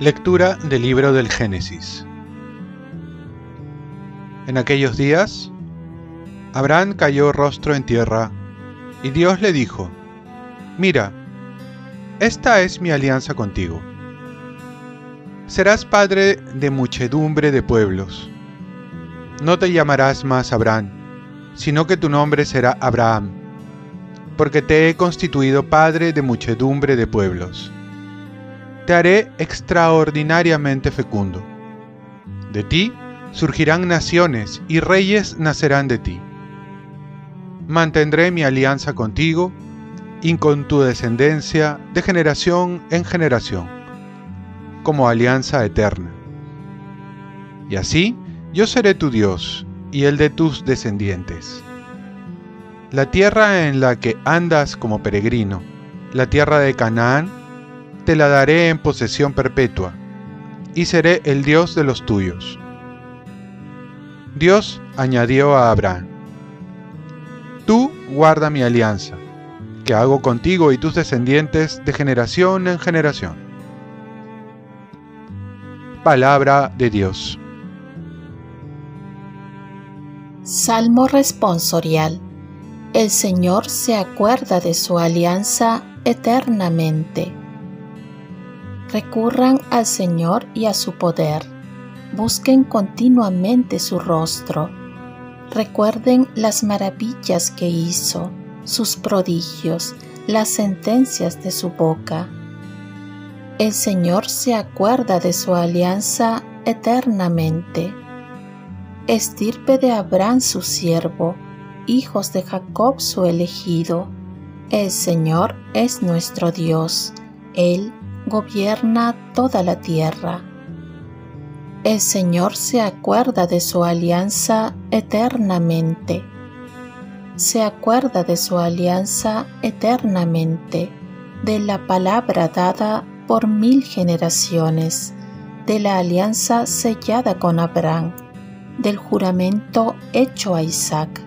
Lectura del libro del Génesis. En aquellos días, Abraham cayó rostro en tierra, y Dios le dijo, Mira, esta es mi alianza contigo. Serás padre de muchedumbre de pueblos. No te llamarás más Abraham, sino que tu nombre será Abraham, porque te he constituido padre de muchedumbre de pueblos te haré extraordinariamente fecundo. De ti surgirán naciones y reyes nacerán de ti. Mantendré mi alianza contigo y con tu descendencia de generación en generación, como alianza eterna. Y así yo seré tu Dios y el de tus descendientes. La tierra en la que andas como peregrino, la tierra de Canaán, te la daré en posesión perpetua, y seré el Dios de los tuyos. Dios añadió a Abraham, Tú guarda mi alianza, que hago contigo y tus descendientes de generación en generación. Palabra de Dios. Salmo responsorial. El Señor se acuerda de su alianza eternamente. Recurran al Señor y a su poder. Busquen continuamente su rostro. Recuerden las maravillas que hizo, sus prodigios, las sentencias de su boca. El Señor se acuerda de su alianza eternamente. Estirpe de Abraham su siervo, hijos de Jacob su elegido. El Señor es nuestro Dios, Él gobierna toda la tierra. El Señor se acuerda de su alianza eternamente. Se acuerda de su alianza eternamente, de la palabra dada por mil generaciones, de la alianza sellada con Abraham, del juramento hecho a Isaac.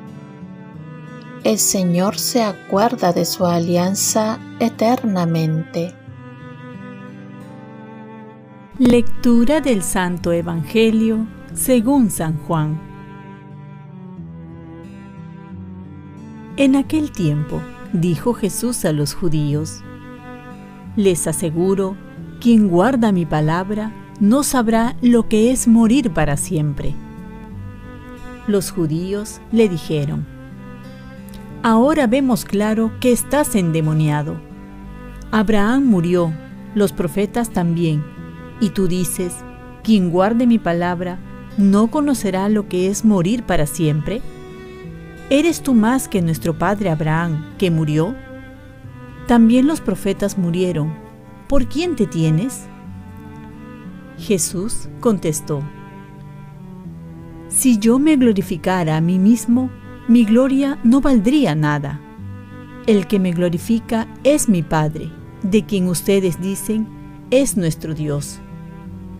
El Señor se acuerda de su alianza eternamente Lectura del Santo Evangelio según San Juan. En aquel tiempo dijo Jesús a los judíos, Les aseguro, quien guarda mi palabra no sabrá lo que es morir para siempre. Los judíos le dijeron, Ahora vemos claro que estás endemoniado. Abraham murió, los profetas también y tú dices, quien guarde mi palabra, ¿no conocerá lo que es morir para siempre? ¿Eres tú más que nuestro padre Abraham, que murió? También los profetas murieron. ¿Por quién te tienes? Jesús contestó, Si yo me glorificara a mí mismo, mi gloria no valdría nada. El que me glorifica es mi Padre, de quien ustedes dicen, es nuestro Dios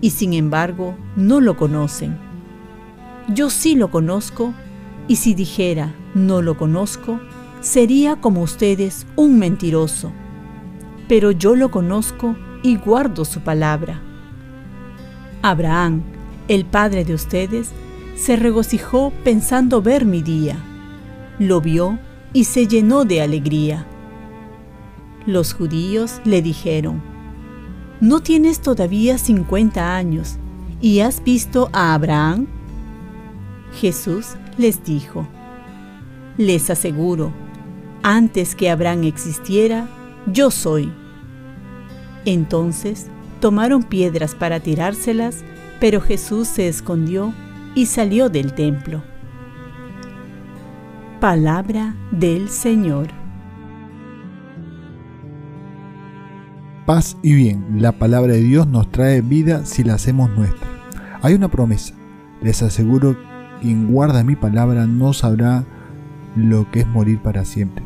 y sin embargo no lo conocen. Yo sí lo conozco, y si dijera no lo conozco, sería como ustedes un mentiroso. Pero yo lo conozco y guardo su palabra. Abraham, el padre de ustedes, se regocijó pensando ver mi día. Lo vio y se llenó de alegría. Los judíos le dijeron, ¿no tienes todavía 50 años y has visto a Abraham? Jesús les dijo, les aseguro, antes que Abraham existiera, yo soy. Entonces tomaron piedras para tirárselas, pero Jesús se escondió y salió del templo. Palabra del Señor. paz y bien. La palabra de Dios nos trae vida si la hacemos nuestra. Hay una promesa. Les aseguro, quien guarda mi palabra no sabrá lo que es morir para siempre.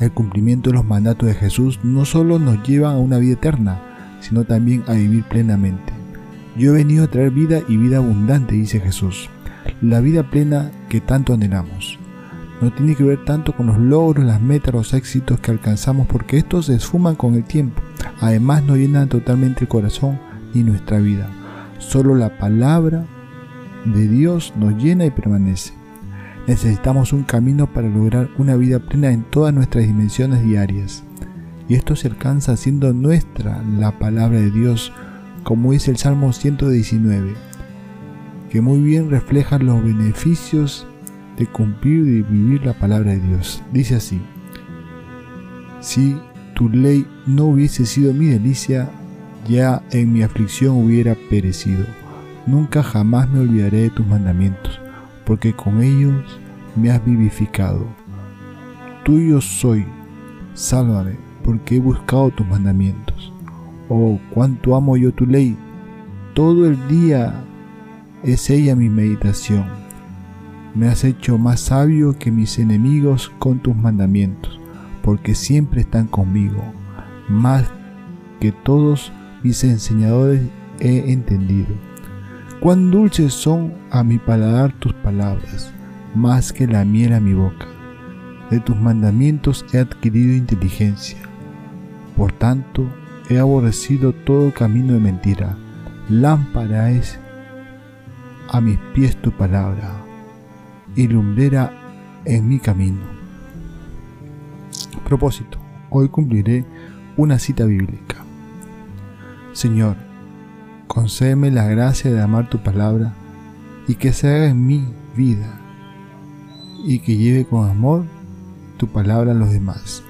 El cumplimiento de los mandatos de Jesús no solo nos lleva a una vida eterna, sino también a vivir plenamente. Yo he venido a traer vida y vida abundante, dice Jesús. la vida plena que tanto anhelamos. No tiene que ver tanto con los logros, las metas, los éxitos que alcanzamos, porque estos se esfuman con el tiempo. Además no llenan totalmente el corazón y nuestra vida. Solo la palabra de Dios nos llena y permanece. Necesitamos un camino para lograr una vida plena en todas nuestras dimensiones diarias. Y esto se alcanza haciendo nuestra la palabra de Dios, como dice el Salmo 119, que muy bien refleja los beneficios de cumplir y vivir la palabra de Dios. Dice así, si tu ley no hubiese sido mi delicia, ya en mi aflicción hubiera perecido. Nunca jamás me olvidaré de tus mandamientos, porque con ellos me has vivificado. Tuyo soy, sálvame, porque he buscado tus mandamientos. Oh, cuánto amo yo tu ley. Todo el día es ella mi meditación. Me has hecho más sabio que mis enemigos con tus mandamientos, porque siempre están conmigo. Más que todos mis enseñadores he entendido. Cuán dulces son a mi paladar tus palabras, más que la miel a mi boca. De tus mandamientos he adquirido inteligencia. Por tanto, he aborrecido todo camino de mentira. Lámpara es a mis pies tu palabra y lumbrera en mi camino. Propósito. Hoy cumpliré una cita bíblica. Señor, concédeme la gracia de amar tu palabra y que se haga en mi vida y que lleve con amor tu palabra a los demás.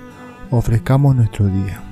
Ofrezcamos nuestro día.